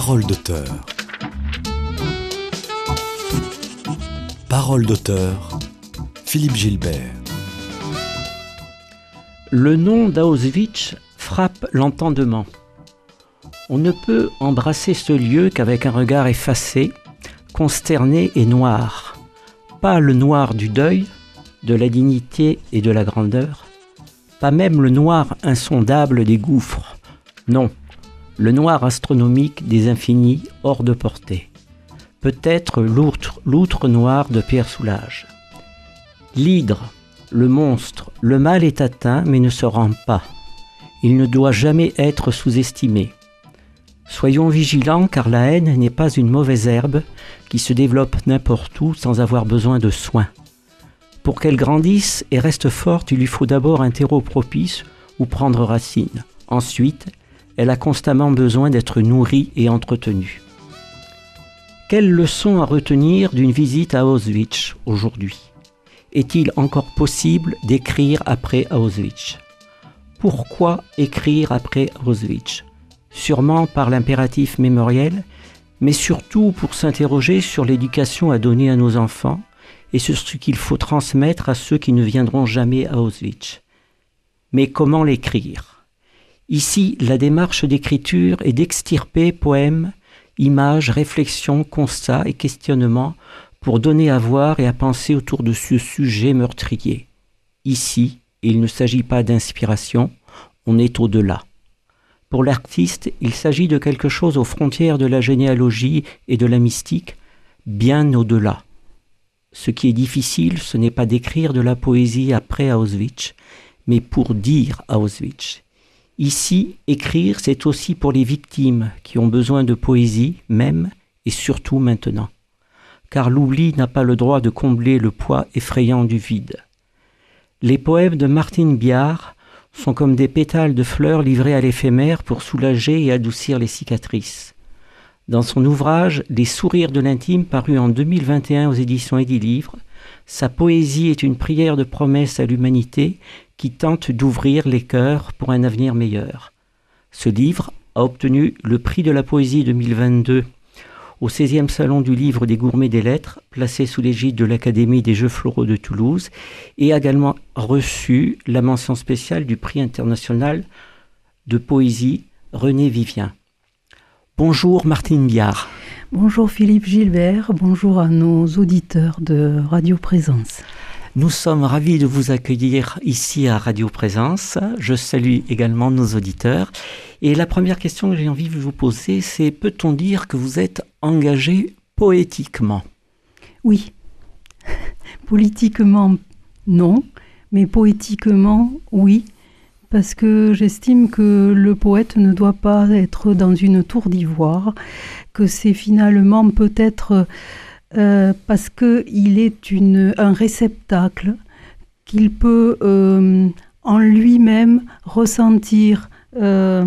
Parole d'auteur. Parole d'auteur. Philippe Gilbert. Le nom d'Auschwitz frappe l'entendement. On ne peut embrasser ce lieu qu'avec un regard effacé, consterné et noir. Pas le noir du deuil, de la dignité et de la grandeur, pas même le noir insondable des gouffres, non, le noir astronomique des infinis hors de portée. Peut-être l'outre noir de Pierre Soulages. L'hydre, le monstre, le mal est atteint mais ne se rend pas. Il ne doit jamais être sous-estimé. Soyons vigilants car la haine n'est pas une mauvaise herbe qui se développe n'importe où sans avoir besoin de soins. Pour qu'elle grandisse et reste forte, il lui faut d'abord un terreau propice où prendre racine. Ensuite, elle a constamment besoin d'être nourrie et entretenue. Quelle leçon à retenir d'une visite à Auschwitz aujourd'hui? Est-il encore possible d'écrire après Auschwitz? Pourquoi écrire après Auschwitz? Sûrement par l'impératif mémoriel, mais surtout pour s'interroger sur l'éducation à donner à nos enfants et sur ce qu'il faut transmettre à ceux qui ne viendront jamais à Auschwitz. Mais comment l'écrire? Ici, la démarche d'écriture est d'extirper poèmes, images, réflexions, constats et questionnements pour donner à voir et à penser autour de ce sujet meurtrier. Ici, il ne s'agit pas d'inspiration, on est au-delà. Pour l'artiste, il s'agit de quelque chose aux frontières de la généalogie et de la mystique, bien au-delà. Ce qui est difficile, ce n'est pas d'écrire de la poésie après Auschwitz, mais pour dire Auschwitz. Ici, écrire, c'est aussi pour les victimes qui ont besoin de poésie, même et surtout maintenant. Car l'oubli n'a pas le droit de combler le poids effrayant du vide. Les poèmes de Martine Biard sont comme des pétales de fleurs livrés à l'éphémère pour soulager et adoucir les cicatrices. Dans son ouvrage Les sourires de l'intime paru en 2021 aux éditions Livre, sa poésie est une prière de promesse à l'humanité qui tente d'ouvrir les cœurs pour un avenir meilleur. Ce livre a obtenu le prix de la poésie 2022 au 16e Salon du Livre des Gourmets des Lettres, placé sous l'égide de l'Académie des Jeux Floraux de Toulouse, et a également reçu la mention spéciale du prix international de poésie René Vivien. Bonjour Martine Biard. Bonjour Philippe Gilbert, bonjour à nos auditeurs de Radio Présence. Nous sommes ravis de vous accueillir ici à Radio Présence. Je salue également nos auditeurs. Et la première question que j'ai envie de vous poser, c'est peut-on dire que vous êtes engagé poétiquement? Oui. Politiquement, non. Mais poétiquement, oui. Parce que j'estime que le poète ne doit pas être dans une tour d'ivoire, que c'est finalement peut-être euh, parce qu'il est un réceptacle, qu'il peut euh, en lui-même ressentir euh,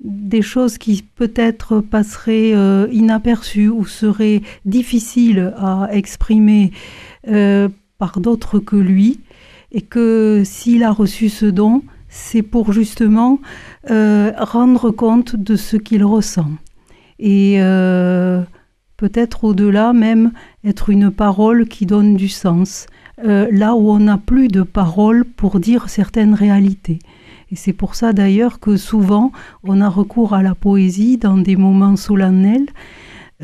des choses qui peut-être passeraient inaperçues ou seraient difficiles à exprimer par d'autres que lui, et que s'il a reçu ce don, c'est pour justement rendre compte de ce qu'il ressent. Et peut-être au-delà même être une parole qui donne du sens, euh, là où on n'a plus de parole pour dire certaines réalités. Et c'est pour ça d'ailleurs que souvent on a recours à la poésie dans des moments solennels.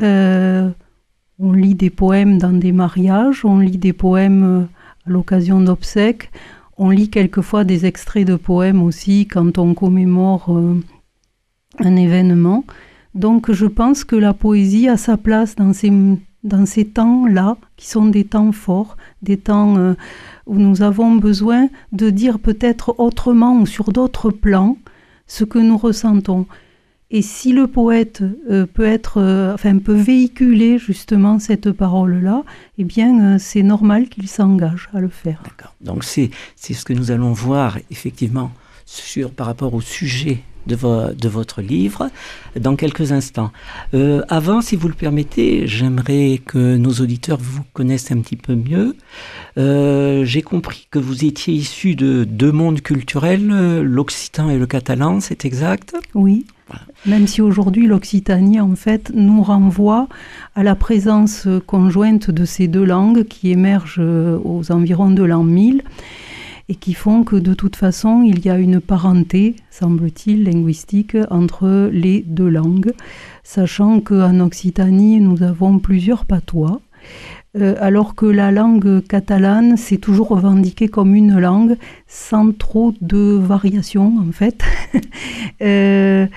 Euh, on lit des poèmes dans des mariages, on lit des poèmes euh, à l'occasion d'obsèques, on lit quelquefois des extraits de poèmes aussi quand on commémore un événement. Donc je pense que la poésie a sa place dans ces, dans ces temps-là, qui sont des temps forts, des temps euh, où nous avons besoin de dire peut-être autrement ou sur d'autres plans ce que nous ressentons. Et si le poète euh, peut être, euh, enfin peut véhiculer justement cette parole-là, eh bien c'est normal qu'il s'engage à le faire. D'accord. Donc c'est ce que nous allons voir effectivement sur par rapport au sujet de, de votre livre dans quelques instants. Euh, avant, si vous le permettez, j'aimerais que nos auditeurs vous connaissent un petit peu mieux. Euh, J'ai compris que vous étiez issu de deux mondes culturels, l'occitan et le catalan, c'est exact? Oui. Même si aujourd'hui l'Occitanie en fait nous renvoie à la présence conjointe de ces deux langues qui émergent aux environs de l'an 1000 et qui font que de toute façon, il y a une parenté, semble-t-il, linguistique entre les deux langues, sachant qu'en Occitanie, nous avons plusieurs patois. Euh, alors que la langue catalane s'est toujours revendiquée comme une langue sans trop de variations en fait. euh,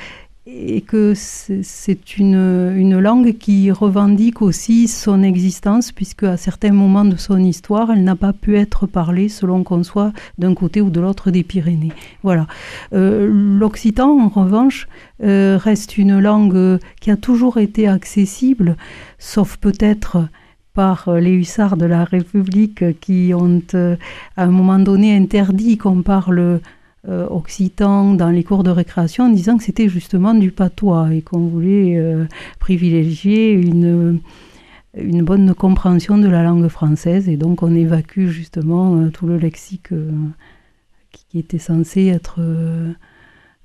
et que c'est une, une, langue qui revendique aussi son existence, puisque à certains moments de son histoire, elle n'a pas pu être parlée selon qu'on soit d'un côté ou de l'autre des Pyrénées. Voilà. Euh, L'occitan, en revanche, euh, reste une langue qui a toujours été accessible, sauf peut-être par les hussards de la République qui ont euh, à un moment donné interdit qu'on parle euh, occitan dans les cours de récréation en disant que c'était justement du patois et qu'on voulait euh, privilégier une, une bonne compréhension de la langue française et donc on évacue justement euh, tout le lexique qui était censé être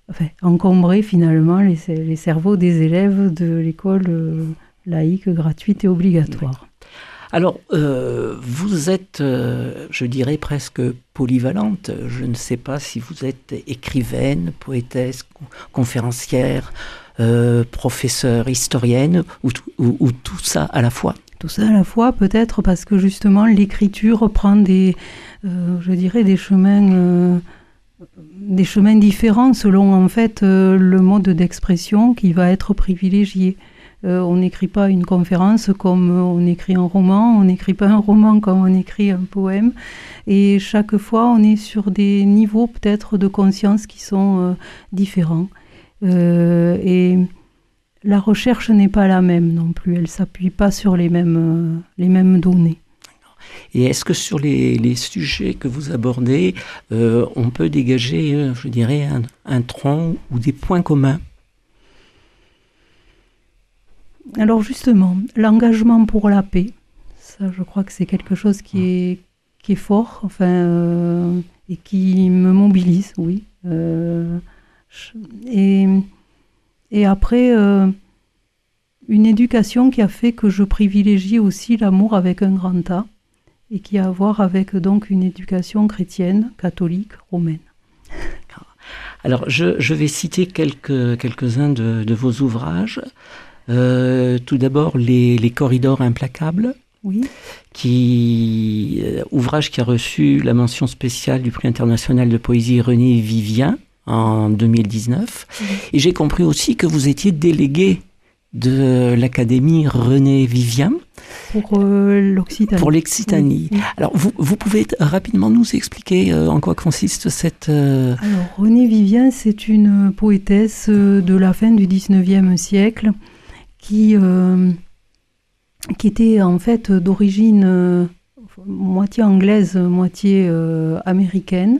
enfin, encombrer finalement les, les, cerveaux des élèves de l'école laïque gratuite et obligatoire. Alors, euh, vous êtes, euh, je dirais, presque polyvalente. Je ne sais pas si vous êtes écrivaine, poétesse, conférencière, euh, professeure, historienne, ou, ou, tout ça à la fois. Tout ça à la fois, peut-être parce que justement l'écriture prend des, des chemins des chemins différents selon en fait le mode d'expression qui va être privilégié. Euh, on n'écrit pas une conférence comme on écrit un roman, on n'écrit pas un roman comme on écrit un poème. Et chaque fois, on est sur des niveaux peut-être de conscience qui sont euh, différents. Euh, et la recherche n'est pas la même non plus, elle s'appuie pas sur les mêmes, les mêmes données. Et est-ce que sur les, sujets que vous abordez, on peut dégager, je dirais, un, un tronc ou des points communs? Alors justement, l'engagement pour la paix, ça je crois que c'est quelque chose qui est, qui est fort, enfin, euh, et qui me mobilise, oui. Euh, et, et après, euh, une éducation qui a fait que je privilégie aussi l'amour avec un grand A, et qui a à voir avec donc une éducation chrétienne, catholique, romaine. Alors, je, je vais citer quelques, quelques-uns de, de vos ouvrages. Euh, tout d'abord, les, corridors implacables. Oui. Qui, euh, ouvrage qui a reçu la mention spéciale du prix international de poésie René Vivien en 2019. Et j'ai compris aussi que vous étiez délégué de l'Académie René Vivien. Pour euh, l'Occitanie. Pour l'Occitanie. Alors, vous, vous, pouvez rapidement nous expliquer en quoi consiste cette... Alors, René Vivien, c'est une poétesse de la fin du 19e siècle qui, euh, qui était en fait d'origine euh, moitié anglaise, moitié euh, américaine,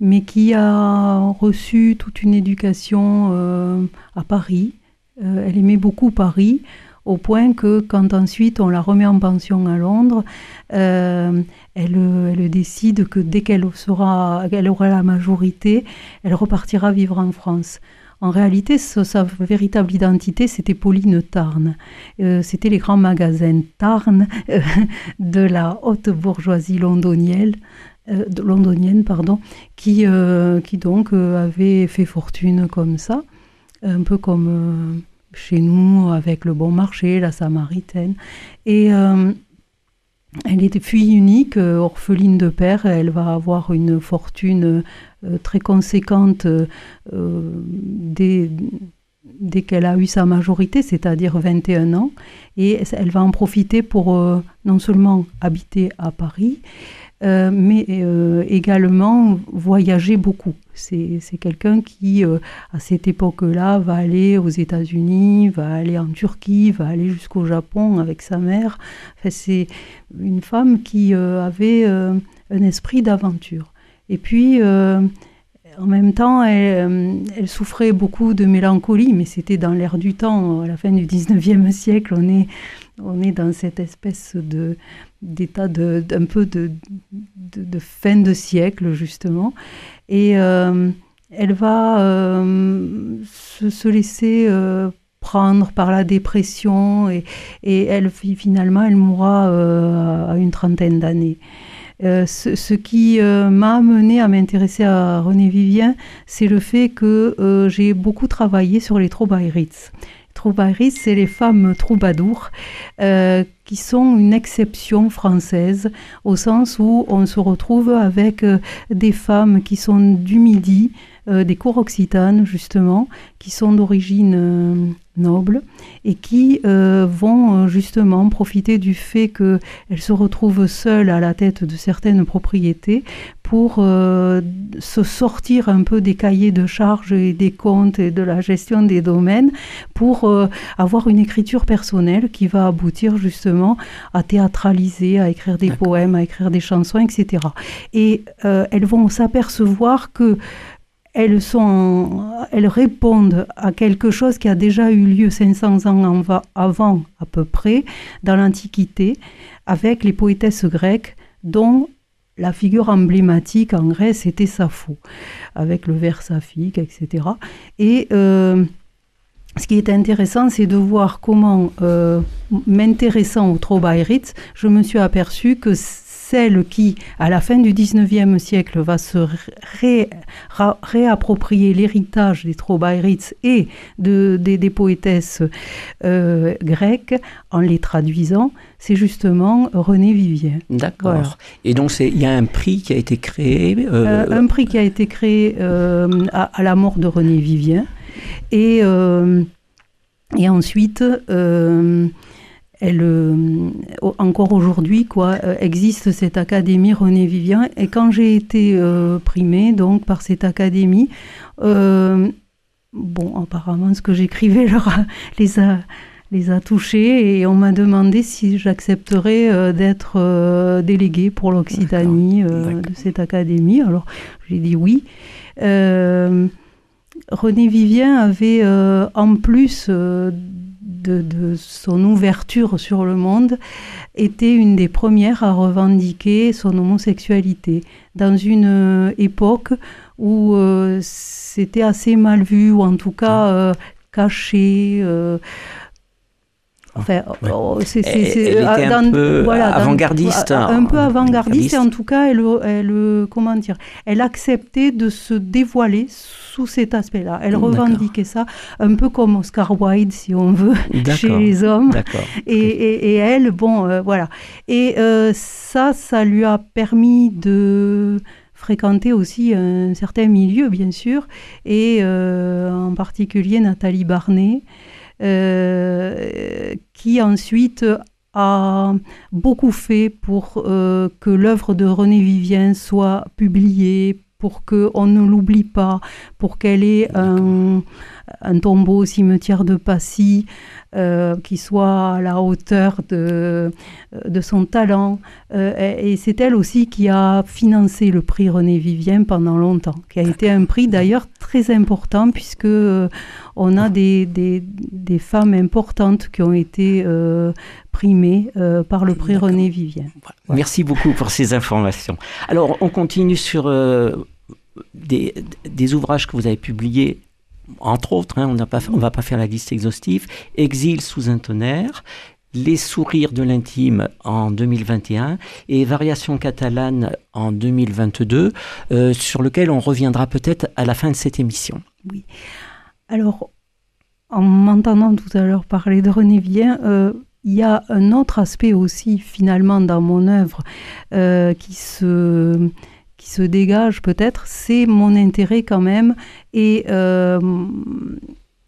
mais qui a reçu toute une éducation à Paris. elle aimait beaucoup Paris au point que quand ensuite on la remet en pension à Londres, elle, elle, décide que dès qu'elle sera, qu'elle aura la majorité, elle repartira vivre en France. En réalité, sa, véritable identité, c'était Pauline Tarn. Euh, c'était les grands magasins Tarn euh, de la haute bourgeoisie londonienne, euh, londonienne pardon, qui, qui donc avait fait fortune comme ça, un peu comme chez nous avec le bon marché, la Samaritaine. Et elle est fille unique, orpheline de père. Elle va avoir une fortune très conséquente euh, dès, dès qu'elle a eu sa majorité, c'est-à-dire 21 ans. Et elle va en profiter pour euh, non seulement habiter à Paris, mais également voyager beaucoup. C'est quelqu'un qui, à cette époque-là, va aller aux États-Unis, va aller en Turquie, va aller jusqu'au Japon avec sa mère. Enfin, C'est une femme qui avait un esprit d'aventure. Et puis, euh, en même temps, elle, elle, souffrait beaucoup de mélancolie, mais c'était dans l'air du temps. À la fin du 19e siècle, on est, dans cette espèce d'état de, d'un peu de, fin de siècle, justement. Et euh, elle va euh, se, se, laisser euh, prendre par la dépression et, et elle, finalement, elle mourra à une trentaine d'années. Euh, ce, qui euh, m'a amené à m'intéresser à René Vivien, c'est le fait que euh, j'ai beaucoup travaillé sur les troubaïrites. Troubaïrites, c'est les femmes troubadours qui sont une exception française au sens où on se retrouve avec des femmes qui sont du Midi, des cours occitanes justement, qui sont d'origine nobles et qui euh, vont euh, justement profiter du fait qu'elles se retrouvent seules à la tête de certaines propriétés pour euh, se sortir un peu des cahiers de charges et des comptes et de la gestion des domaines pour euh, avoir une écriture personnelle qui va aboutir justement à théâtraliser, à écrire des poèmes, à écrire des chansons, etc. Et euh, elles vont s'apercevoir que elles, sont, elles répondent à quelque chose qui a déjà eu lieu 500 ans avant à peu près dans l'Antiquité avec les poétesses grecques dont la figure emblématique en Grèce était Sappho, avec le vers saphique, etc. Et euh, ce qui est intéressant, c'est de voir comment, euh, m'intéressant au Trobaïritz, je me suis aperçu que celle qui, à la fin du 19e siècle, va se ré, ra, réapproprier l'héritage des Trobaïritz et de, de, des poétesses euh, grecques en les traduisant, c'est justement René Vivien. D'accord. Voilà. Et donc il y a un prix qui a été créé. Euh... Euh, un prix qui a été créé à, à, la mort de René Vivien. Et, et ensuite, elle, euh, encore aujourd'hui, quoi, euh, existe cette académie René Vivien. Et quand j'ai été euh, primée donc par cette académie, bon, apparemment, ce que j'écrivais les a les a touchés et on m'a demandé si j'accepterais euh, d'être euh, déléguée pour l'Occitanie euh, de cette académie. Alors j'ai dit oui. René Vivien avait en plus de, de, son ouverture sur le monde, était une des premières à revendiquer son homosexualité dans une euh, époque où euh, c'était assez mal vu, ou en tout cas euh, caché. Enfin, ouais. Oh, c'est, un peu voilà, avant-gardiste. Dans, un peu avant-gardiste, et en tout cas, elle, elle, comment dire, elle acceptait de se dévoiler sous cet aspect-là. Elle revendiquait ça, un peu comme Oscar Wilde, si on veut, chez les hommes. Et, et, et, elle, bon, euh, voilà. Et euh, ça, ça lui a permis de fréquenter aussi un certain milieu, bien sûr, et euh, en particulier Nathalie Barnet. Qui ensuite a beaucoup fait pour que l'œuvre de René Vivien soit publiée, pour qu'on ne l'oublie pas, pour qu'elle ait un, un, tombeau au cimetière de Passy euh, qui soit à la hauteur de, de son talent. Euh, et, et c'est elle aussi qui a financé le prix René Vivien pendant longtemps, qui a été un prix d'ailleurs très important puisque euh, on a des, des, des, femmes importantes qui ont été euh, primées euh, par le prix René Vivien. Voilà. Merci beaucoup pour ces informations. Alors on continue sur euh, des, des ouvrages que vous avez publiés entre autres, hein, on ne va pas faire la liste exhaustive, Exil sous un tonnerre, Les sourires de l'intime en 2021 et Variation catalane en 2022, euh, sur lequel on reviendra peut-être à la fin de cette émission. Oui. Alors, en m'entendant tout à l'heure parler de René Vien, euh, il y a un autre aspect aussi finalement dans mon œuvre euh, qui se qui se dégage peut-être, c'est mon intérêt quand même et euh,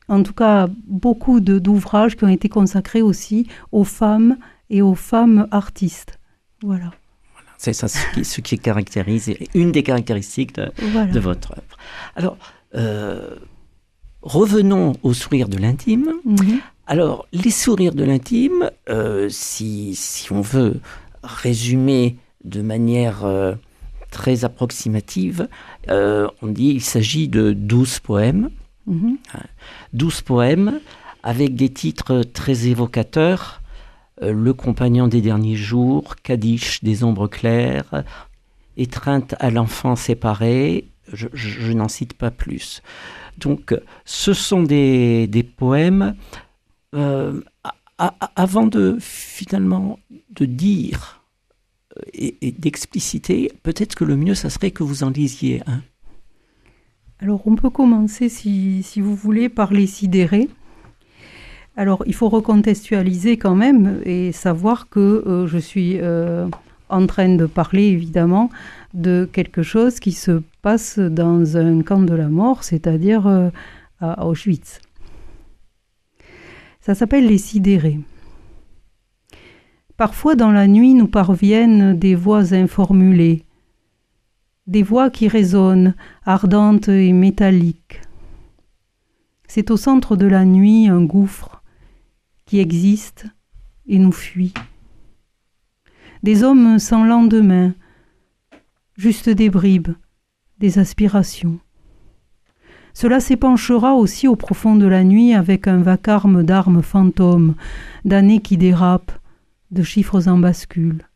en tout cas beaucoup d'ouvrages qui ont été consacrés aussi aux femmes et aux femmes artistes. Voilà. voilà c'est ça ce qui, ce qui, caractérise, une des caractéristiques de, voilà. de votre œuvre. Alors, euh, revenons au sourire de l'intime. Mm -hmm. Alors, les sourires de l'intime, euh, si, si, on veut résumer de manière très approximative. Euh, on dit qu'il s'agit de 12 poèmes. Mhm. 12 poèmes avec des titres très évocateurs. Euh, le compagnon des derniers jours, Kadish des ombres claires, Étreinte à l'enfant séparé, je, je- je n'en cite pas plus. Donc ce sont des, des poèmes, euh, a- a- avant de finalement de dire euh, et, d'expliciter, peut-être que le mieux, ça serait que vous en lisiez un. Alors on peut commencer, si, si vous voulez, par les sidérés. Alors il faut recontextualiser quand même et savoir que euh, je suis euh, en train de parler évidemment de quelque chose qui se passe dans un camp de la mort, c'est-à-dire euh, à Auschwitz. Ça s'appelle les sidérés. Parfois dans la nuit nous parviennent des voix informulées, des voix qui résonnent, ardentes et métalliques. C'est au centre de la nuit un gouffre qui existe et nous fuit. Des hommes sans lendemain, juste des bribes, des aspirations. Cela s'épanchera aussi au profond de la nuit avec un vacarme d'armes fantômes, d'années qui dérapent, de chiffres en bascule.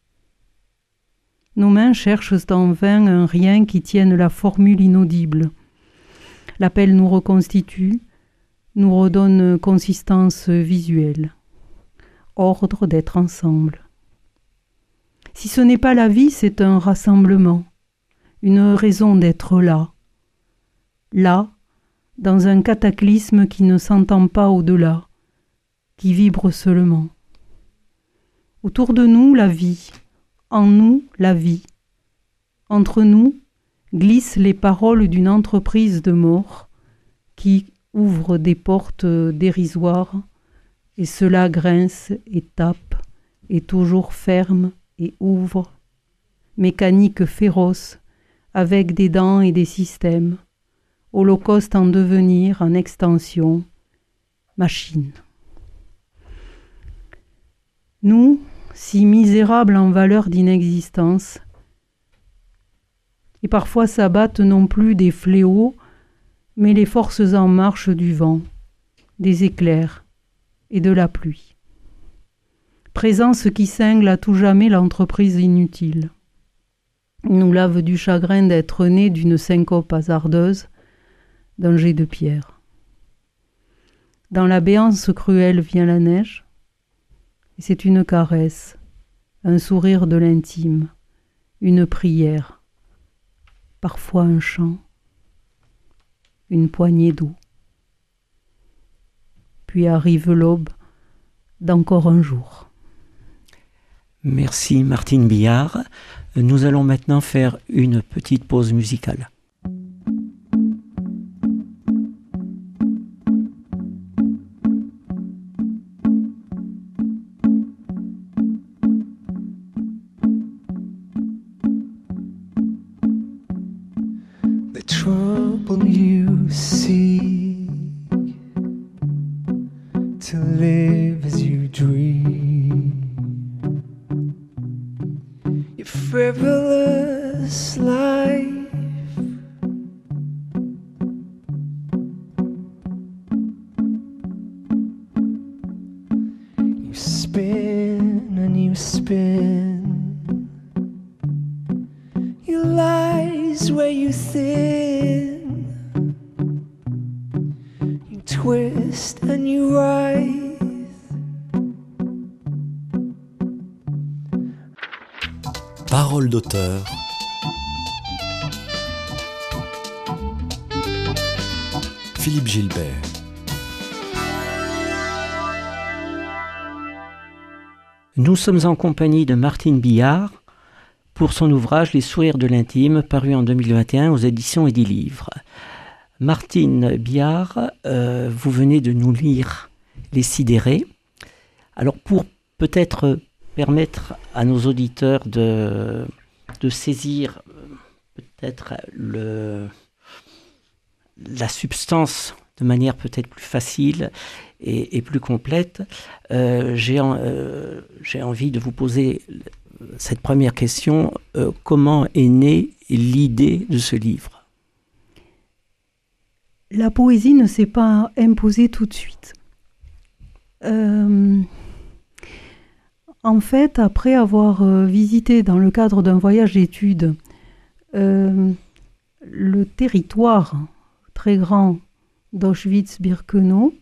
Nos mains cherchent en vain un rien qui tienne la formule inaudible. L'appel nous reconstitue, nous redonne consistance visuelle, ordre d'être ensemble. Si ce n'est pas la vie, c'est un rassemblement, une raison d'être là, là, dans un cataclysme qui ne s'entend pas au-delà, qui vibre seulement. Autour de nous, la vie, en nous, la vie. Entre nous, glissent les paroles d'une entreprise de mort qui ouvre des portes dérisoires, et cela grince et tape, et toujours ferme et ouvre, mécanique féroce, avec des dents et des systèmes, holocauste en devenir, en extension, machine. Nous, si misérables en valeur d'inexistence, et parfois s'abattent non plus des fléaux, mais les forces en marche du vent, des éclairs et de la pluie. Présence qui cingle à tout jamais l'entreprise inutile. Nous lave du chagrin d'être nés d'une syncope hasardeuse, d'un jet de pierre. Dans la béance cruelle vient la neige, c'est une caresse, un sourire de l'intime, une prière, parfois un chant, une poignée d'eau. Puis arrive l'aube d'encore un jour. Merci Martine Billard. Nous allons maintenant faire une petite pause musicale. river Philippe Gilbert. Nous sommes en compagnie de Martine Billard pour son ouvrage Les sourires de l'intime, paru en 2021 aux éditions Livres. Martine Billard, euh, vous venez de nous lire Les sidérés. Alors pour peut-être permettre à nos auditeurs de, de saisir euh, peut-être la substance de manière peut-être plus facile et, plus complète, euh, euh, j'ai envie de vous poser cette première question, comment est née l'idée de ce livre? La poésie ne s'est pas imposée tout de suite. Euh, en fait, après avoir euh, visité dans le cadre d'un voyage d'études le territoire très grand d'Auschwitz-Birkenau,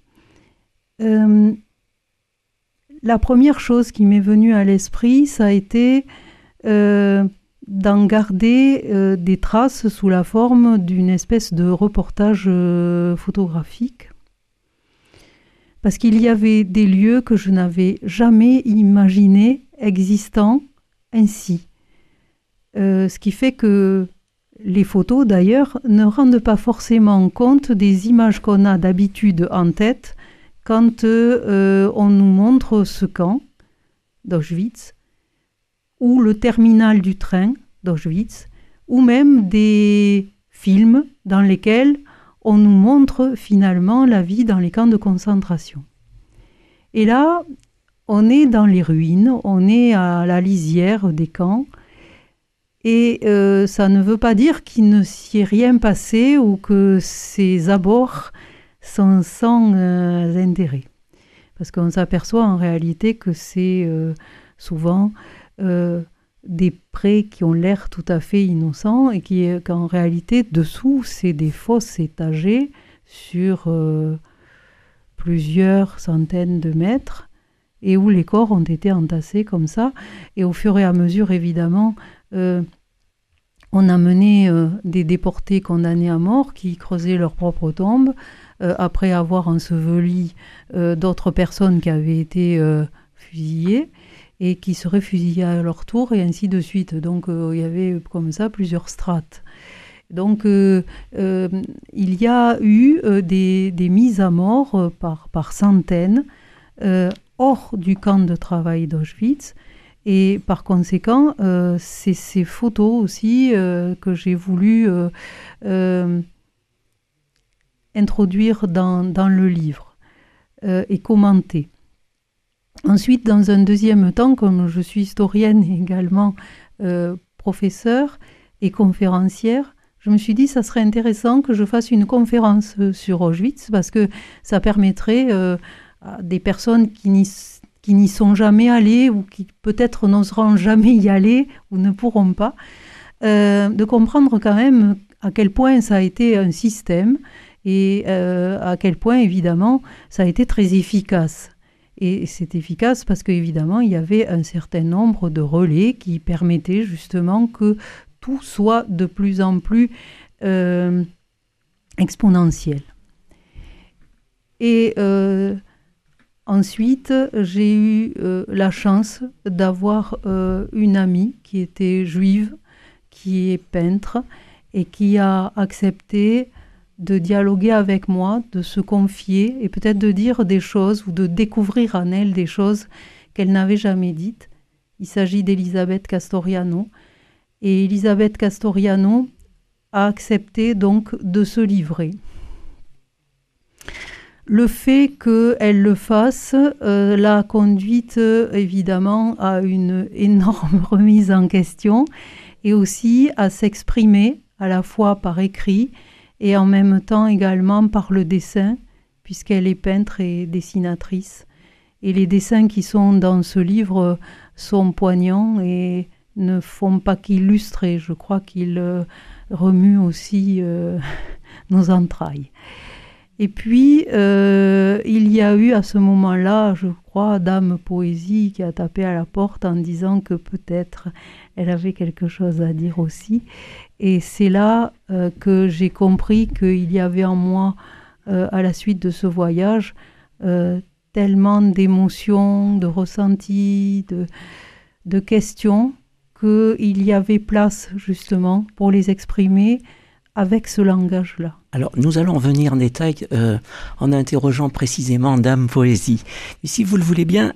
la première chose qui m'est venue à l'esprit, ça a été euh, d'en garder euh, des traces sous la forme d'une espèce de reportage euh, photographique. Parce qu'il y avait des lieux que je n'avais jamais imaginé existant ainsi. ce qui fait que les photos, d'ailleurs, ne rendent pas forcément compte des images qu'on a d'habitude en tête quand euh, on nous montre ce camp d'Auschwitz, ou le terminal du train d'Auschwitz, ou même des films dans lesquels on nous montre finalement la vie dans les camps de concentration. Et là, on est dans les ruines, on est à la lisière des camps, et euh, ça ne veut pas dire qu'il ne s'y est rien passé ou que ces abords sans, sans euh, intérêt. Parce qu'on s'aperçoit en réalité que c'est euh, souvent des prés qui ont l'air tout à fait innocents et qui, qu'en réalité, dessous, c'est des fosses étagées sur plusieurs centaines de mètres et où les corps ont été entassés comme ça. Et au fur et à mesure, évidemment, on a mené des déportés condamnés à mort qui creusaient leur propre tombe euh, après avoir enseveli euh, d'autres personnes qui avaient été euh, fusillées et qui seraient fusillées à leur tour et ainsi de suite. Donc il y avait comme ça plusieurs strates. Donc il y a eu des, mises à mort par, par centaines hors du camp de travail d'Auschwitz. Et par conséquent, c'est ces photos aussi que j'ai voulu introduire dans, le livre euh, et commenter. Ensuite, dans un deuxième temps, comme je suis historienne et également euh, professeure et conférencière, je me suis dit ça serait intéressant que je fasse une conférence euh, sur Auschwitz parce que ça permettrait à des personnes qui n'y sont jamais allées ou qui peut-être n'oseront jamais y aller ou ne pourront pas, de comprendre quand même à quel point ça a été un système et euh, à quel point, évidemment, ça a été très efficace. Et c'est efficace parce qu'évidemment, il y avait un certain nombre de relais qui permettaient justement que tout soit de plus en plus euh, exponentiel. Et euh, ensuite, j'ai eu la chance d'avoir une amie qui était juive, qui est peintre, et qui a accepté de dialoguer avec moi, de se confier et peut-être de dire des choses ou de découvrir en elle des choses qu'elle n'avait jamais dites. Il s'agit d'Elisabeth Castoriano. Et Elisabeth Castoriano a accepté donc de se livrer. Le fait qu'elle le fasse euh, l'a conduite évidemment à une énorme remise en question et aussi à s'exprimer à la fois par écrit et en même temps également par le dessin, puisqu'elle est peintre et dessinatrice. Et les dessins qui sont dans ce livre sont poignants et ne font pas qu'illustrer, je crois qu'ils euh, remuent aussi euh, nos entrailles. Et puis, euh, il y a eu à ce moment-là, je crois, Dame Poésie qui a tapé à la porte en disant que peut-être elle avait quelque chose à dire aussi. Et c'est là euh, que j'ai compris qu'il y avait en moi, euh, à la suite de ce voyage, euh, tellement d'émotions, de ressentis, de, questions, qu'il y avait place justement pour les exprimer avec ce langage-là. Alors, nous allons venir en détail en interrogeant précisément Dame Poésie. Si vous le voulez bien,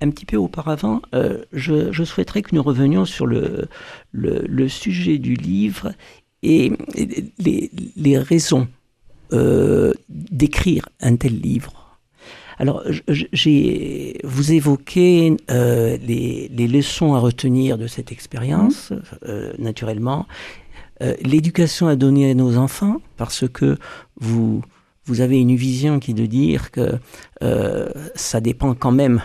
un petit peu auparavant, euh, je, souhaiterais que nous revenions sur le, le, sujet du livre et les, les raisons euh, d'écrire un tel livre. Alors, j'ai, vous évoquez euh, les, les, leçons à retenir de cette expérience, mmh. naturellement. L'éducation à donner à nos enfants, parce que vous, vous avez une vision qui est de dire que ça dépend quand même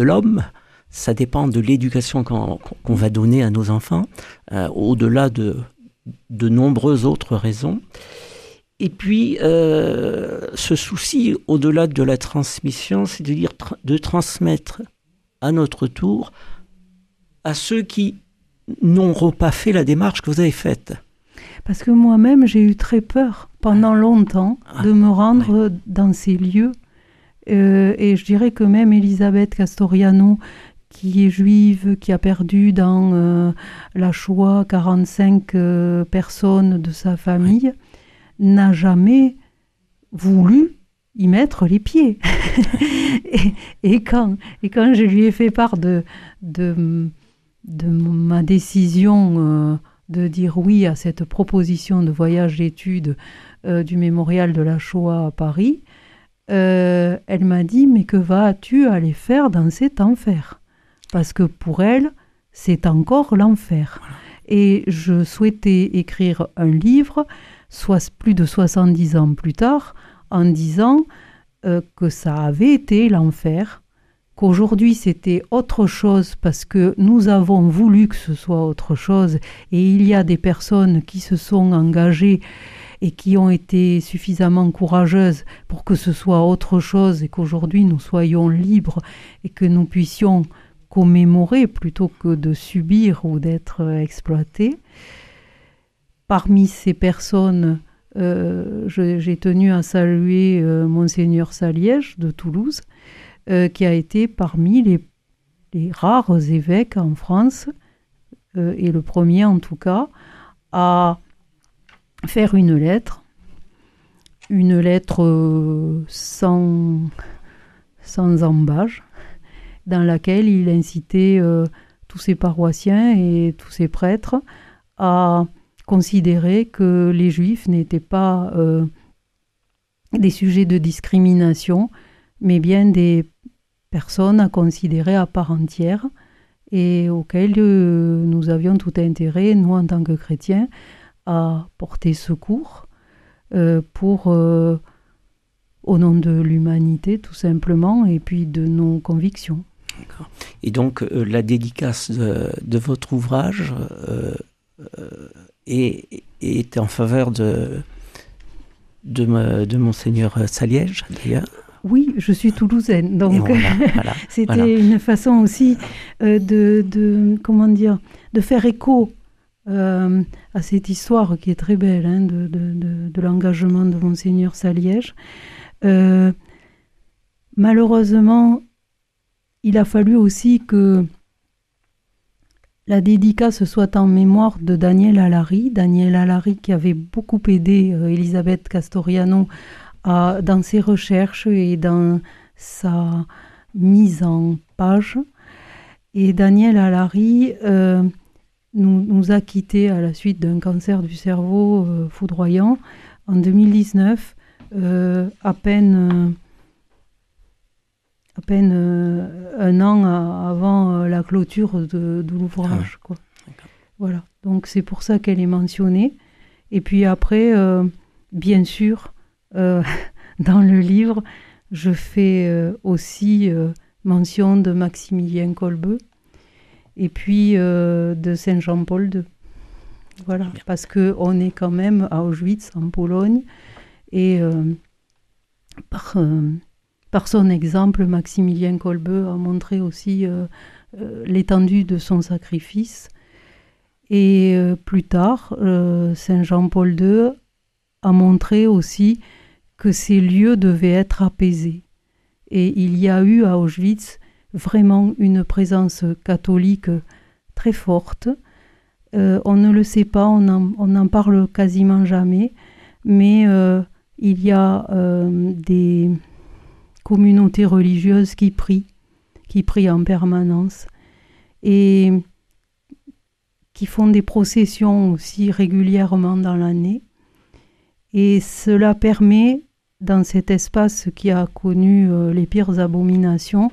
de l'homme, ça dépend de l'éducation qu'on va donner à nos enfants, au-delà de, de nombreuses autres raisons. Et puis, euh, ce souci, au-delà de la transmission, c'est de dire de transmettre à notre tour à ceux qui n'auront pas fait la démarche que vous avez faite. Parce que moi-même, j'ai eu très peur pendant longtemps ah, de me rendre dans ces lieux. Euh, et je dirais que même Elisabeth Castoriano, qui est juive, qui a perdu dans euh, la Shoah 45 personnes de sa famille, n'a jamais voulu y mettre les pieds. et, quand, et quand je lui ai fait part de, de, de ma décision euh, de dire oui à cette proposition de voyage d'études euh, du mémorial de la Shoah à Paris, euh, elle m'a dit Mais que vas-tu aller faire dans cet enfer? Parce que pour elle, c'est encore l'enfer. Et je souhaitais écrire un livre soit plus de 70 ans plus tard, en disant euh, que ça avait été l'enfer, qu'aujourd'hui c'était autre chose parce que nous avons voulu que ce soit autre chose. Et il y a des personnes qui se sont engagées et qui ont été suffisamment courageuses pour que ce soit autre chose et qu'aujourd'hui nous soyons libres et que nous puissions commémorer plutôt que de subir ou d'être exploités. Parmi ces personnes, euh, j'ai tenu à saluer euh, Monseigneur Saliège de Toulouse, euh, qui a été parmi les, rares évêques en France, et le premier en tout cas, à faire une lettre, une lettre sans, sans embâge, dans laquelle il incitait tous ses paroissiens et tous ses prêtres à considérer que les juifs n'étaient pas euh, des sujets de discrimination, mais bien des personnes à considérer à part entière et auxquelles euh, nous avions tout intérêt, nous en tant que chrétiens, à porter secours euh, pour, au nom de l'humanité tout simplement, et puis de nos convictions. Et donc la dédicace de, votre ouvrage est en faveur de, de, de Monseigneur Saliège, d'ailleurs? Oui, je suis toulousaine, donc c'était une façon aussi euh, de, de, comment dire, de faire écho euh, à cette histoire qui est très belle hein, de, de, de l'engagement de Monseigneur Saliège. Euh, malheureusement, il a fallu aussi que la dédicace soit en mémoire de Daniel Alary. Daniel Alary qui avait beaucoup aidé euh, Elisabeth Castoriano dans ses recherches et dans sa mise en page. Et Daniel Alary nous, a quittés à la suite d'un cancer du cerveau euh, foudroyant en 2019, à peine à peine euh, un an avant euh, la clôture de, l'ouvrage. Ah voilà. Donc c'est pour ça qu'elle est mentionnée. Et puis après, euh, bien sûr, dans le livre, je fais aussi mention de Maximilien Kolbe et puis de Saint Jean-Paul II. Voilà, parce que on est quand même à Auschwitz en Pologne et par par son exemple, Maximilien Kolbe a montré aussi euh, euh, l'étendue de son sacrifice. Et euh, plus tard, Saint Jean-Paul II a montré aussi que ces lieux devaient être apaisés. Et il y a eu à Auschwitz vraiment une présence catholique très forte. on ne le sait pas, on n'en parle quasiment jamais, mais il y a des, communautés religieuses qui prient, qui prient en permanence et qui font des processions aussi régulièrement dans l'année. Et cela permet dans cet espace qui a connu euh, les pires abominations,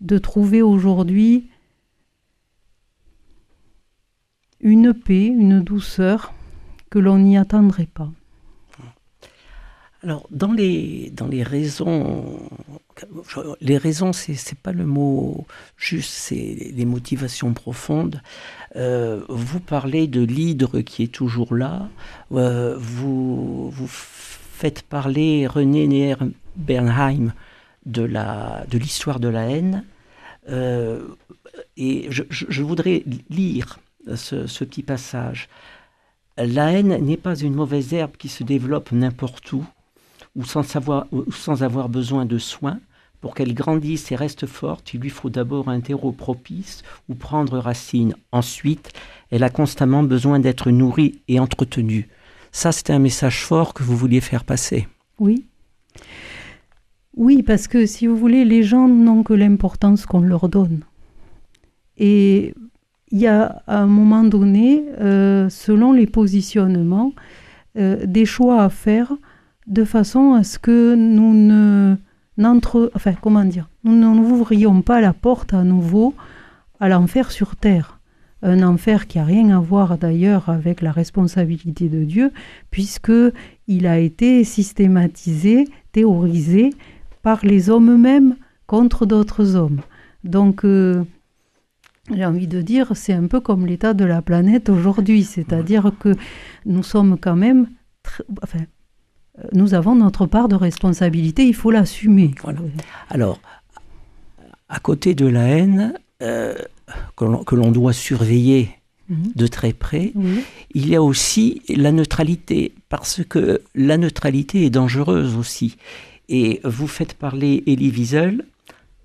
de trouver aujourd'hui une paix, une douceur que l'on n'y attendrait pas. Alors, dans les, dans les raisons, les raisons, c'est n'est pas le mot juste, c'est les motivations profondes. Euh, vous parlez de l'hydre qui est toujours là. Euh, vous, vous faites parler René Neher Bernheim de l'histoire de, de, la haine. Euh, et je, voudrais lire ce, ce petit passage. La haine n'est pas une mauvaise herbe qui se développe n'importe où ou sans, savoir, ou sans avoir besoin de soins. Pour qu'elle grandisse et reste forte, il lui faut d'abord un terreau propice où prendre racine. Ensuite, elle a constamment besoin d'être nourrie et entretenue. Ça, c'était un message fort que vous vouliez faire passer. Oui. Oui, parce que si vous voulez, les gens n'ont que l'importance qu'on leur donne. Et il y a à un moment donné, euh, selon les positionnements, euh, des choix à faire de façon à ce que nous ne n'entre, enfin comment dire, nous n'ouvrions pas la porte à nouveau à l'enfer sur terre. Un enfer qui a rien à voir d'ailleurs avec la responsabilité de Dieu, puisque il a été systématisé, théorisé par les hommes eux-mêmes contre d'autres hommes. Donc euh, j'ai envie de dire, c'est un peu comme l'état de la planète aujourd'hui, c'est-à-dire que nous sommes quand même, enfin, nous avons notre part de responsabilité, il faut l'assumer. Alors, à côté de la haine, euh, que l'on doit surveiller mhm. de très près, il y a aussi la neutralité, parce que la neutralité est dangereuse aussi. Et vous faites parler Elie Wiesel,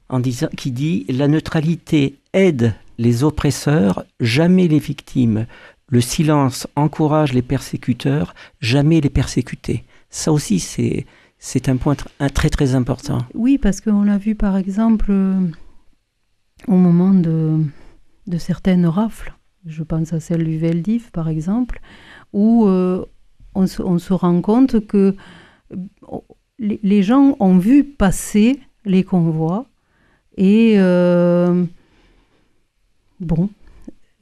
en disant, qui dit La neutralité aide les oppresseurs, jamais les victimes. Le silence encourage les persécuteurs, jamais les persécutés. Ça aussi, c'est, un point très très important. Oui, parce qu'on l'a vu par exemple euh, au moment de, certaines rafles. Je pense à celle du Veldiv par exemple, où euh, on, se, on, se, rend compte que euh, les, gens ont vu passer les convois et bon,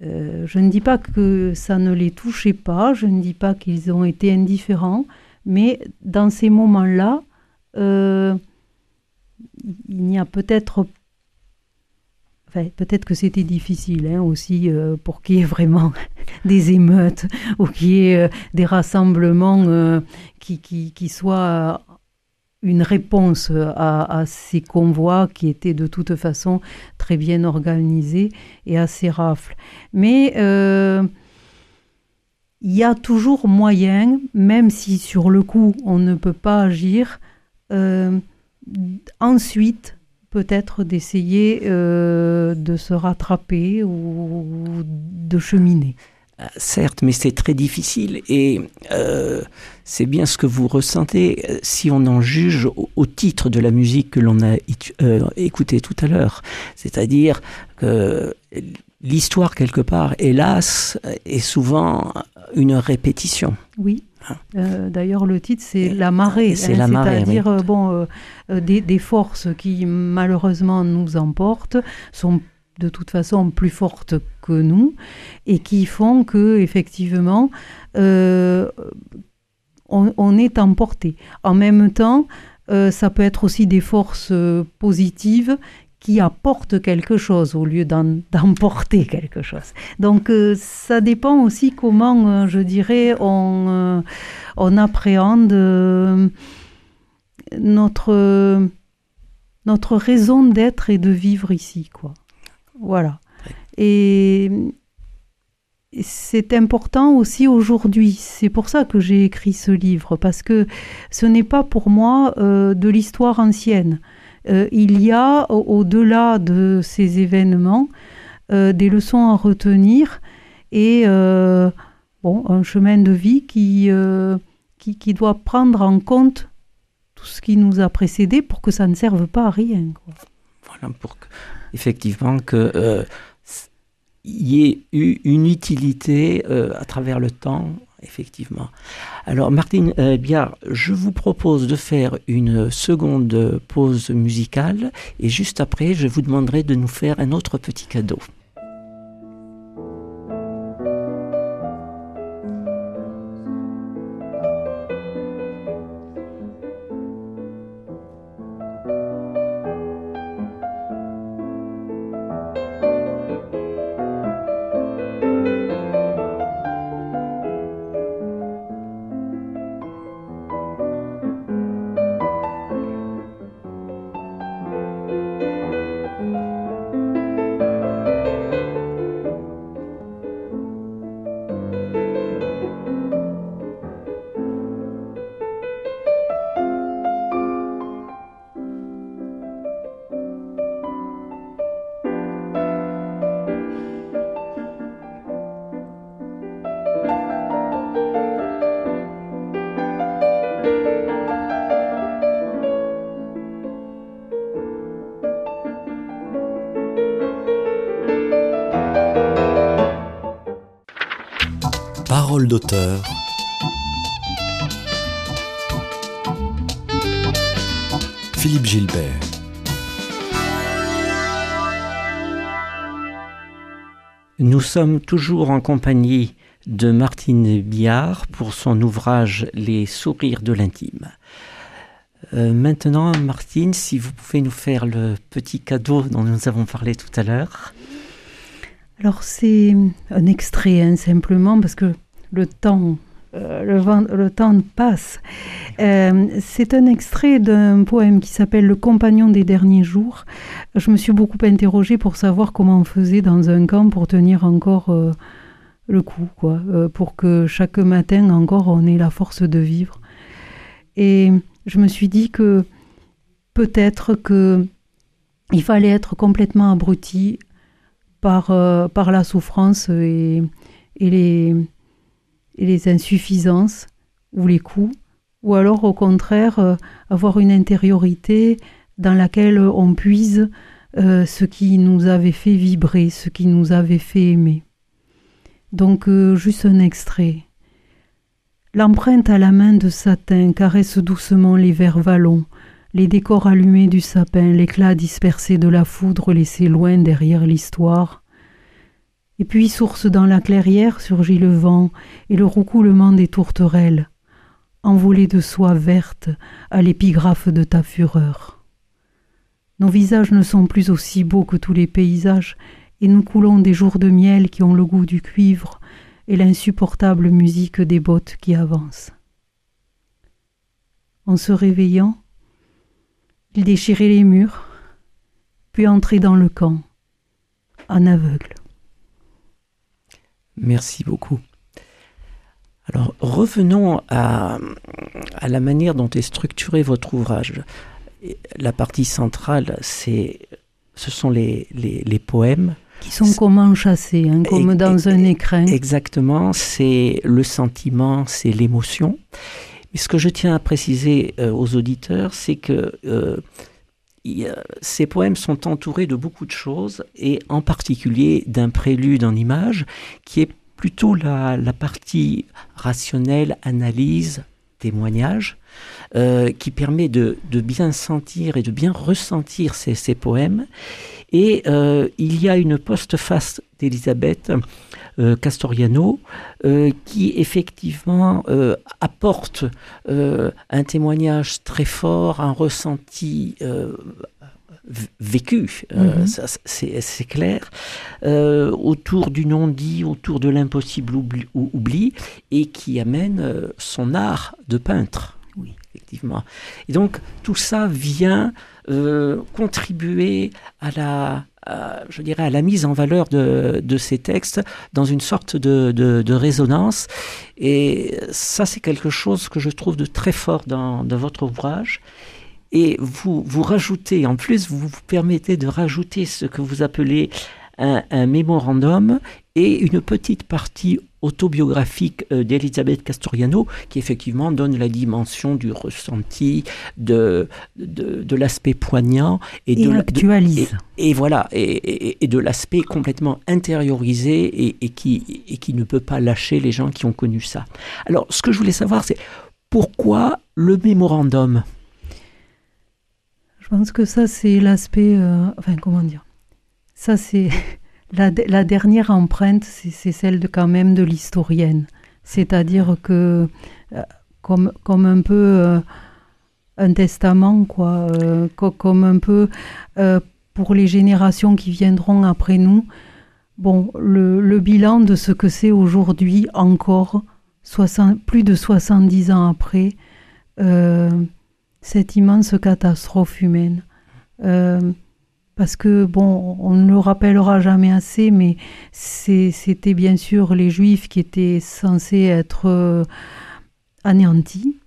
je ne dis pas que ça ne les touchait pas, je ne dis pas qu'ils ont été indifférents, mais dans ces moments-là, euh, il n'y a peut-être Enfin, peut-être que c'était difficile hein, aussi euh, pour qu'il y ait vraiment des émeutes ou qu'il y ait euh, des rassemblements qui, qui, qui, soient une réponse à, à, ces convois qui étaient de toute façon très bien organisés et assez rafles. Mais il y a toujours moyen, même si sur le coup on ne peut pas agir, euh, ensuite peut-être d'essayer euh, de se rattraper ou de cheminer. Euh, certes, mais c'est très difficile et c'est bien ce que vous ressentez si on en juge au, titre de la musique que l'on a écoutée tout à l'heure. C'est-à-dire que l'histoire, quelque part, hélas, est souvent une répétition. Oui. Euh, d'ailleurs, le titre, c'est La marée. C'est hein, la C'est-à-dire, euh, bon, euh, des, forces qui, malheureusement, nous emportent, sont de toute façon plus fortes que nous, et qui font que, effectivement, on, on, est emporté. En même temps, ça peut être aussi des forces positives qui apporte quelque chose au lieu d'emporter quelque chose. Donc euh, ça dépend aussi comment, euh, je dirais, on, euh, on appréhende notre, notre raison d'être et de vivre ici. Quoi. Voilà. Et c'est important aussi aujourd'hui. C'est pour ça que j'ai écrit ce livre, parce que ce n'est pas pour moi de l'histoire ancienne. Euh, il y a, au-delà de ces événements, euh, des leçons à retenir et euh, bon, un chemin de vie qui, qui, doit prendre en compte tout ce qui nous a précédé pour que ça ne serve pas à rien. Voilà, pour que, effectivement que y ait eu une utilité à travers le temps effectivement. Alors, Martine euh, Biard, je vous propose de faire une seconde pause musicale et juste après, je vous demanderai de nous faire un autre petit cadeau. D'auteur. Philippe Gilbert. Nous sommes toujours en compagnie de Martine Biard pour son ouvrage Les sourires de l'intime. Euh, maintenant, Martine, si vous pouvez nous faire le petit cadeau dont nous avons parlé tout à l'heure. Alors c'est un extrait hein, simplement parce que le temps, euh, le, passe. Euh, c'est un extrait d'un poème qui s'appelle Le compagnon des derniers jours. Je me suis beaucoup interrogée pour savoir comment on faisait dans un camp pour tenir encore euh, le coup, quoi, pour que chaque matin encore on ait la force de vivre. Et je me suis dit que peut-être que il fallait être complètement abruti par, par la souffrance et, et, les, les insuffisances ou les coups, ou alors au contraire euh, avoir une intériorité dans laquelle on puise euh, ce qui nous avait fait vibrer, ce qui nous avait fait aimer. Donc euh, juste un extrait. L'empreinte à la main de satin caresse doucement les verts vallons, les décors allumés du sapin, l'éclat dispersé de la foudre laissé loin derrière l'histoire. Et puis, source dans la clairière, surgit le vent et le roucoulement des tourterelles, envolées de soie verte à l'épigraphe de ta fureur. Nos visages ne sont plus aussi beaux que tous les paysages, et nous coulons des jours de miel qui ont le goût du cuivre et l'insupportable musique des bottes qui avancent. En se réveillant, il déchirait les murs, puis entrait dans le camp, en aveugle. Merci beaucoup. Alors revenons à, à la manière dont est structuré votre ouvrage. La partie centrale, c'est, ce sont les, les, les poèmes. Qui sont comme enchâssés, hein, comme Et- dans et- un écrin. Exactement, c'est le sentiment, c'est l'émotion. Mais ce que je tiens à préciser euh, aux auditeurs, c'est que euh, ces poèmes sont entourés de beaucoup de choses, et en particulier d'un prélude en images, qui est plutôt la, partie rationnelle, analyse, témoignage, euh, qui permet de, bien sentir et de bien ressentir ces poèmes. Et euh, il y a une postface d'Elisabeth euh, Castoriano euh, qui effectivement apporte un témoignage très fort, un ressenti vécu, euh, ça, c'est clair, euh, autour du non-dit, autour de l'impossible oubli, ou- oubli, et qui amène son art de peintre. Et donc tout ça vient euh, contribuer à la, je dirais, à la mise en valeur de, ces textes dans une sorte de, de, résonance. Et ça, c'est quelque chose que je trouve de très fort dans, dans votre ouvrage. Et vous, vous rajoutez, en plus, vous vous permettez de rajouter ce que vous appelez un, un mémorandum et une petite partie autobiographique euh, d'Elisabeth Castoriano qui effectivement donne la dimension du ressenti, de, de, l'aspect poignant et, de actualise. et, voilà, et, de l'aspect complètement intériorisé et, qui, et qui ne peut pas lâcher les gens qui ont connu ça. Alors, ce que je voulais savoir, c'est pourquoi le mémorandum? Je pense que ça, c'est l'aspect. Euh, enfin, comment dire? Ça, c'est. La, dernière empreinte, c'est celle de, quand même de l'historienne. C'est-à-dire que, euh, comme, comme un peu euh, un testament, quoi, comme un peu pour les générations qui viendront après nous, bon, le, le bilan de ce que c'est aujourd'hui encore, plus de 70 ans après euh, cette immense catastrophe humaine. Euh, parce que, bon, on ne le rappellera jamais assez, mais c'était bien sûr les Juifs qui étaient censés être euh, anéantis,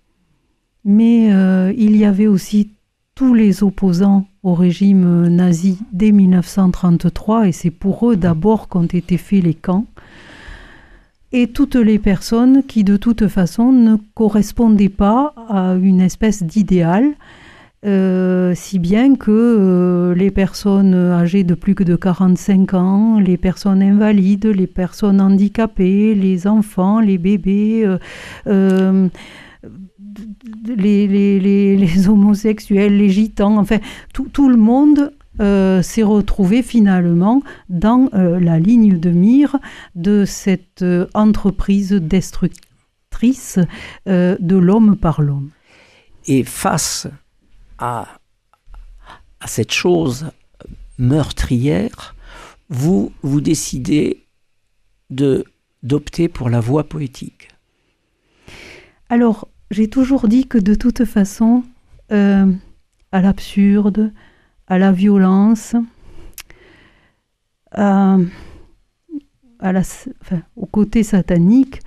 mais il y avait aussi tous les opposants au régime nazi dès 1933, et c'est pour eux d'abord qu'ont été faits les camps. Et toutes les personnes qui de toute façon ne correspondaient pas à une espèce d'idéal, euh, si bien que euh, les personnes âgées de plus que de 45 ans, les personnes invalides, les personnes handicapées, les enfants, les bébés, euh, les, homosexuels, les gitans, enfin tout, le monde s'est retrouvé finalement dans la ligne de mire de cette entreprise destructrice de l'homme par l'homme. Et face à, cette chose meurtrière, vous vous décidez de d'opter pour la voie poétique. Alors, j'ai toujours dit que de toute façon, à l'absurde, à la violence, au côté satanique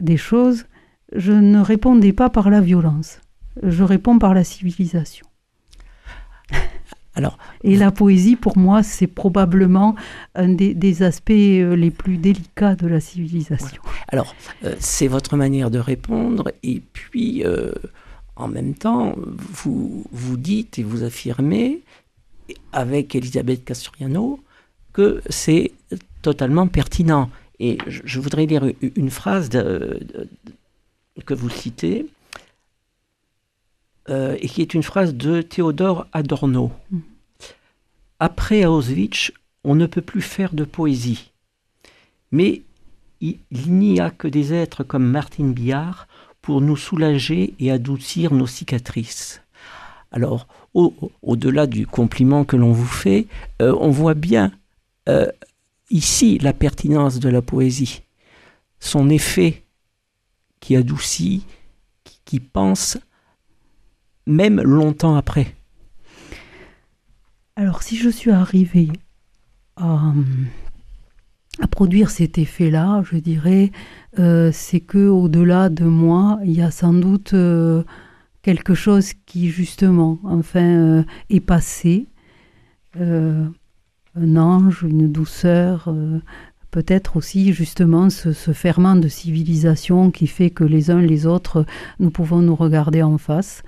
des choses, je ne répondais pas par la violence. Je réponds par la civilisation. Alors, Et la poésie, pour moi, c'est probablement un des, aspects euh, les plus délicats de la civilisation. Alors, euh, c'est votre manière de répondre, et puis, euh, en même temps, vous, vous dites et vous affirmez avec Elisabeth Castoriano que c'est totalement pertinent. Et je, voudrais lire une phrase que vous citez, euh, et qui est une phrase de Théodore Adorno. Après Auschwitz, on ne peut plus faire de poésie. Mais il, n'y a que des êtres comme Martine Billard pour nous soulager et adoucir nos cicatrices. Alors, au-delà du compliment que l'on vous fait, euh, on voit bien euh, ici la pertinence de la poésie, son effet qui adoucit, qui, pense, même longtemps après. Alors, si je suis arrivée à, produire cet effet-là, je dirais, euh, c'est que au-delà de moi, il y a sans doute quelque chose qui justement, enfin, euh, est passé, euh, un ange, une douceur, euh, peut-être aussi justement ce, ferment de civilisation qui fait que les uns les autres, nous pouvons nous regarder en face.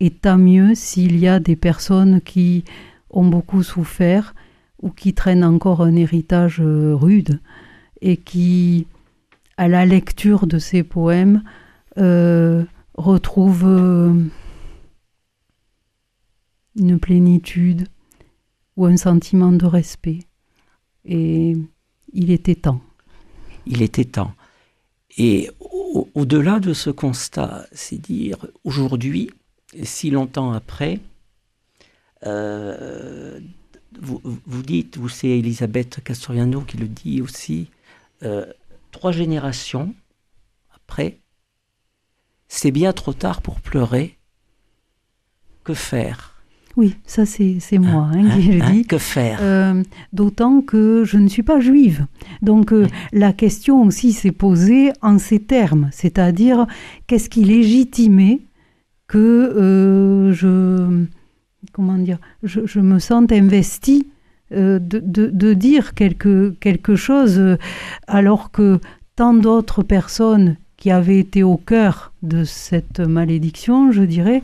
Et tant mieux s'il y a des personnes qui ont beaucoup souffert ou qui traînent encore un héritage rude et qui, à la lecture de ces poèmes, retrouve euh, une plénitude ou un sentiment de respect. Et il était temps. Il était temps. Et au-delà de ce constat, c'est dire aujourd'hui, si longtemps après, euh, vous, dites, vous c'est Elisabeth Castoriano qui le dit aussi, euh, trois générations après, c'est bien trop tard pour pleurer. Que faire? Oui, ça c'est moi hein, qui le hein, dis. que faire? Euh, D'autant que je ne suis pas juive. Donc euh, la question aussi s'est posée en ces termes, c'est-à-dire qu'est-ce qui légitimait que euh, je, comment dire, je, me sente investie de, de, dire quelque, quelque chose alors que tant d'autres personnes qui avaient été au cœur de cette malédiction, je dirais,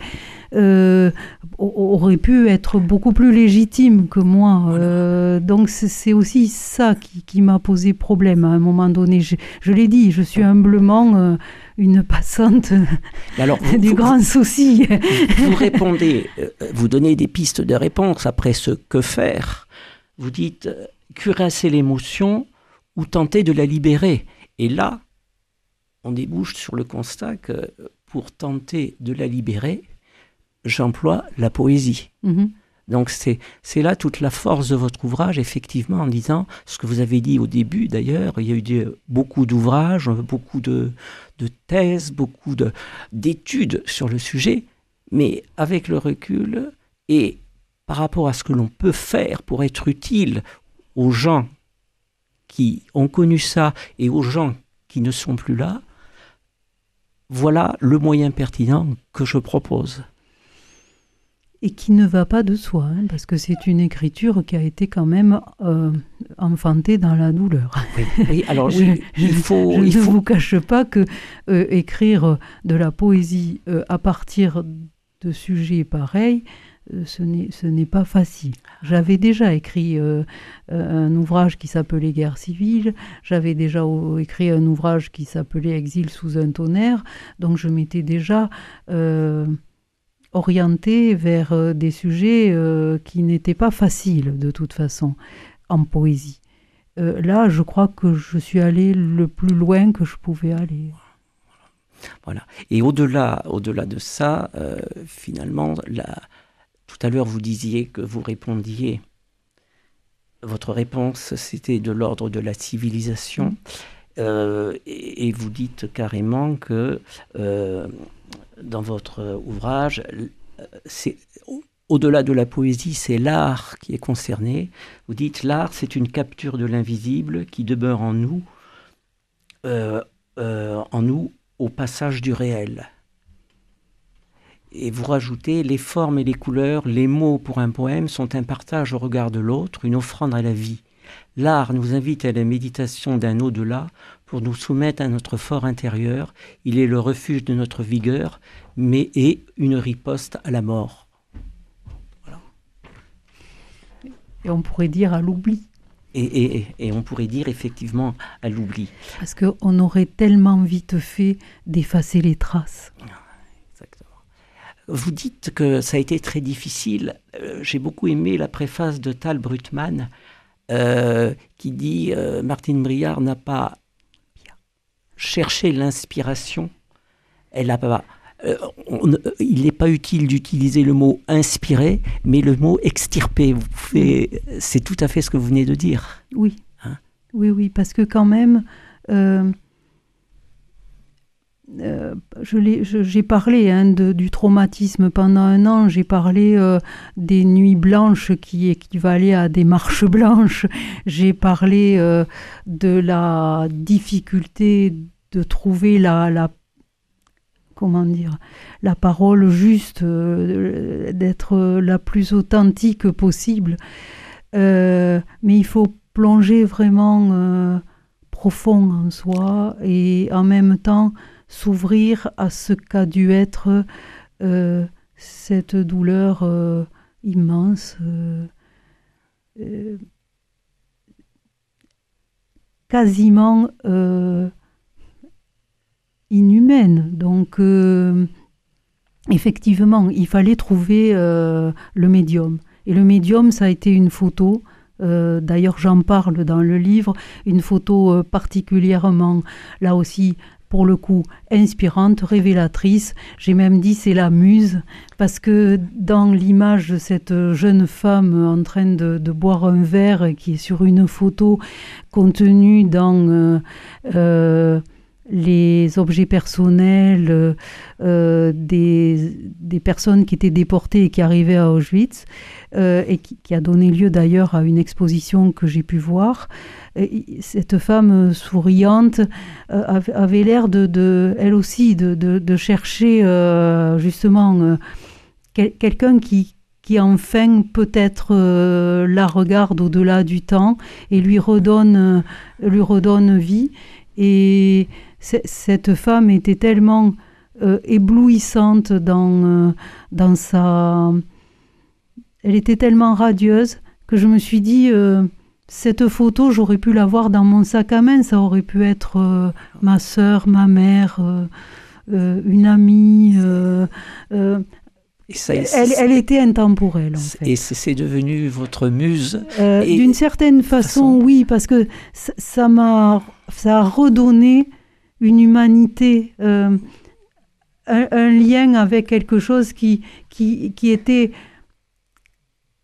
euh, aurait pu être beaucoup plus légitime que moi. Euh, donc c'est aussi ça qui, m'a posé problème à un moment donné. Je, l'ai dit, je suis humblement euh, une passante alors, du grand souci. Vous répondez, vous donnez des pistes de réponse après ce que faire. Vous dites cuirasser l'émotion ou tenter de la libérer. Et là, on débouche sur le constat que pour tenter de la libérer, j'emploie la poésie. Mhm. Donc c'est là toute la force de votre ouvrage, effectivement, en disant ce que vous avez dit au début d'ailleurs, il y a eu beaucoup d'ouvrages, beaucoup de, de, thèses, beaucoup d'études sur le sujet, mais avec le recul et par rapport à ce que l'on peut faire pour être utile aux gens qui ont connu ça et aux gens qui ne sont plus là, voilà le moyen pertinent que je propose. Et qui ne va pas de soi, hein, parce que c'est une écriture qui a été quand même euh, enfantée dans la douleur. Oui, alors je, il faut. Je, ne vous cache pas que euh, écrire de la poésie euh, à partir de sujets pareils, ce n'est pas facile. J'avais déjà écrit euh, euh, un ouvrage qui s'appelait Guerre civile, j'avais déjà écrit un ouvrage qui s'appelait Exil sous un tonnerre, donc je m'étais déjà euh, orientée vers des sujets qui n'étaient pas faciles de toute façon en poésie. là, je crois que je suis allée le plus loin que je pouvais aller. Voilà. Et au-delà, au-delà de ça, finalement, la, tout à l'heure, vous disiez que vous répondiez. Votre réponse, c'était de l'ordre de la civilisation. Euh, et, vous dites carrément que euh, dans votre ouvrage, c'est au-delà de la poésie, c'est l'art qui est concerné. Vous dites l'art, c'est une capture de l'invisible qui demeure en nous, euh, en nous au passage du réel et vous rajoutez les formes et les couleurs, les mots pour un poème sont un partage au regard de l'autre, une offrande à la vie. L'art nous invite à la méditation d'un au-delà pour nous soumettre à notre fort intérieur. Il est le refuge de notre vigueur, mais est une riposte à la mort. Et on pourrait dire à l'oubli. Et, et, on pourrait dire effectivement à l'oubli. Parce qu'on aurait tellement vite fait d'effacer les traces. Vous dites que ça a été très difficile. Euh, j'ai beaucoup aimé la préface de Tal Brutmann euh, qui dit euh, Martine Briard n'a pas cherché l'inspiration. Elle pas. il n'est pas utile d'utiliser le mot inspiré, mais le mot extirpé. C'est tout à fait ce que vous venez de dire. Oui. Hein? Oui, oui, parce que quand même, euh, j'ai parlé hein, du traumatisme pendant un an, j'ai parlé euh, des nuits blanches qui équivalaient à des marches blanches, j'ai parlé euh, de la difficulté de trouver la, la comment dire la parole juste, d'être la plus authentique possible. mais il faut plonger vraiment profond en soi et en même temps s'ouvrir à ce qu'a dû être euh, cette douleur euh, immense, euh, quasiment inhumaine. Donc, effectivement, il fallait trouver le médium. Et le médium, ça a été une photo. D'ailleurs, j'en parle dans le livre, une photo particulièrement, là aussi, pour le coup inspirante, révélatrice. J'ai même dit c'est la muse, parce que dans l'image de cette jeune femme en train de, boire un verre qui est sur une photo contenue dans euh, euh, les objets personnels euh, des, des, personnes qui étaient déportées et qui arrivaient à Auschwitz, et qui, a donné lieu d'ailleurs à une exposition que j'ai pu voir cette femme souriante euh, avait l'air de, elle aussi, de, chercher euh, justement euh, quelqu'un qui, qui enfin peut-être euh, la regarde au-delà du temps et lui redonne, euh, lui redonne vie. Et cette femme était tellement euh, éblouissante dans, dans sa... Elle était tellement radieuse que je me suis dit, cette photo, j'aurais pu l'avoir dans mon sac à main, ça aurait pu être ma sœur, ma mère, une amie elle, était intemporelle. En fait. Et c'est devenu votre muse euh, D'une certaine façon, oui, parce que ça m'a, ça a redonné une humanité, euh, un, lien avec quelque chose qui, qui, qui était,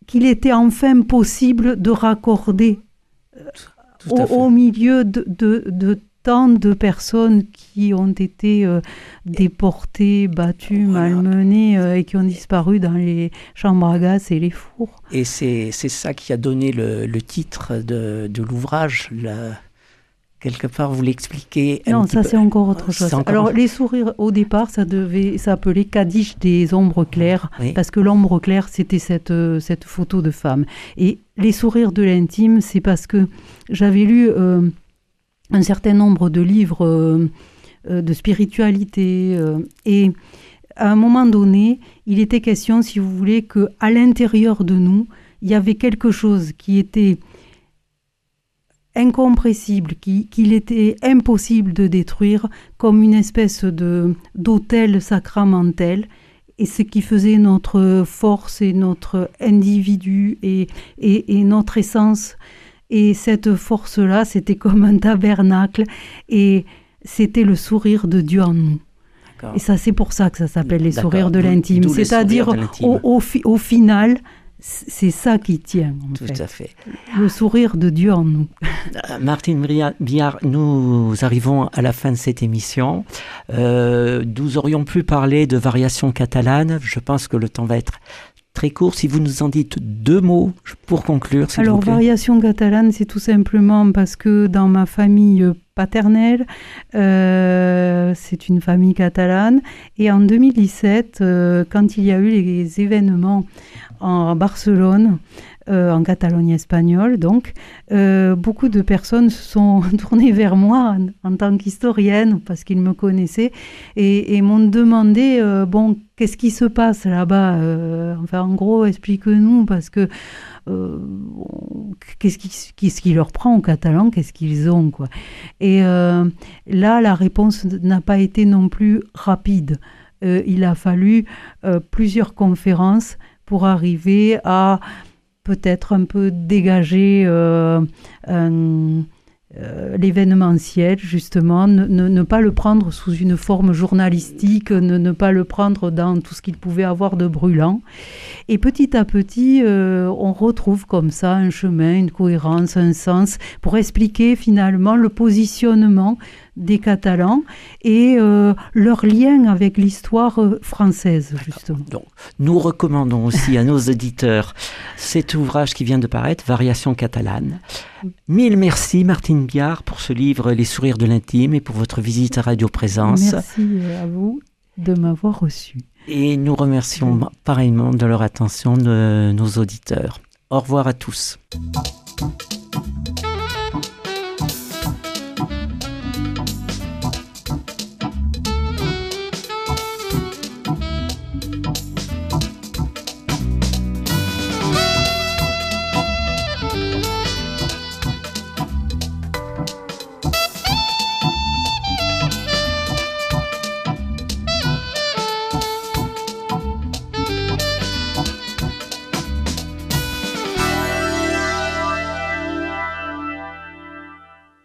qu'il était enfin possible de raccorder au, milieu de, de, de tant de personnes qui ont été euh, déportées, battues, malmenées euh, et qui ont disparu dans les chambres à gaz et les fours. Et c'est ça qui a donné le, titre de, de l'ouvrage. Quelque part, vous l'expliquez. Non, ça c'est encore autre chose. Alors, les sourires, au départ, ça devait s'appeler Kaddish des ombres claires, parce que l'ombre claire, c'était cette, euh, cette photo de femme. Et les sourires de l'intime, c'est parce que j'avais lu un certain nombre de livres euh, euh, de spiritualité euh, et à un moment donné, il était question, si vous voulez, que à l'intérieur de nous, il y avait quelque chose qui était incompressible, qu'il était impossible de détruire, comme une espèce de d'autel sacramentel, et ce qui faisait notre force et notre individu et, et, et notre essence. Et cette force-là, c'était comme un tabernacle. Et c'était le sourire de Dieu en nous. Et ça, c'est pour ça que ça s'appelle les sourires de l'intime. C'est-à-dire, au, au, final, c'est ça qui tient. Tout à fait. Le sourire de Dieu en nous. Euh, Martine Biard, nous arrivons à la fin de cette émission. Euh, nous aurions pu parler de variations catalanes. Je pense que le temps va être très court, si vous nous en dites deux mots pour conclure. Alors, variation catalane, c'est tout simplement parce que dans ma famille paternelle, euh, c'est une famille catalane. Et en 2017, euh, quand il y a eu les événements en Barcelone, euh, en Catalogne espagnole. Donc, euh, beaucoup de personnes se sont tournées vers moi en, tant qu'historienne parce qu'ils me connaissaient et, m'ont demandé euh, bon, qu'est-ce qui se passe là-bas Enfin, en gros, explique-nous parce que qu'est-ce qui, qui, leur prend au catalan Qu'est-ce qu'ils ont quoi Et là, la réponse n'a pas été non plus rapide. il a fallu plusieurs conférences pour arriver à peut-être un peu dégager euh, euh, l'événementiel, justement, ne, pas le prendre sous une forme journalistique, ne, pas le prendre dans tout ce qu'il pouvait avoir de brûlant. Et petit à petit, euh, on retrouve comme ça un chemin, une cohérence, un sens pour expliquer finalement le positionnement des Catalans et euh, leur lien avec l'histoire euh, française, justement. Donc, nous recommandons aussi à nos auditeurs cet ouvrage qui vient de paraître, Variation catalane. Mille merci Martine Biard pour ce livre Les sourires de l'intime et pour votre visite à Radio Présence. Merci euh, à vous de m'avoir reçu. Et nous remercions pareillement de leur attention de nos auditeurs. Au revoir à tous.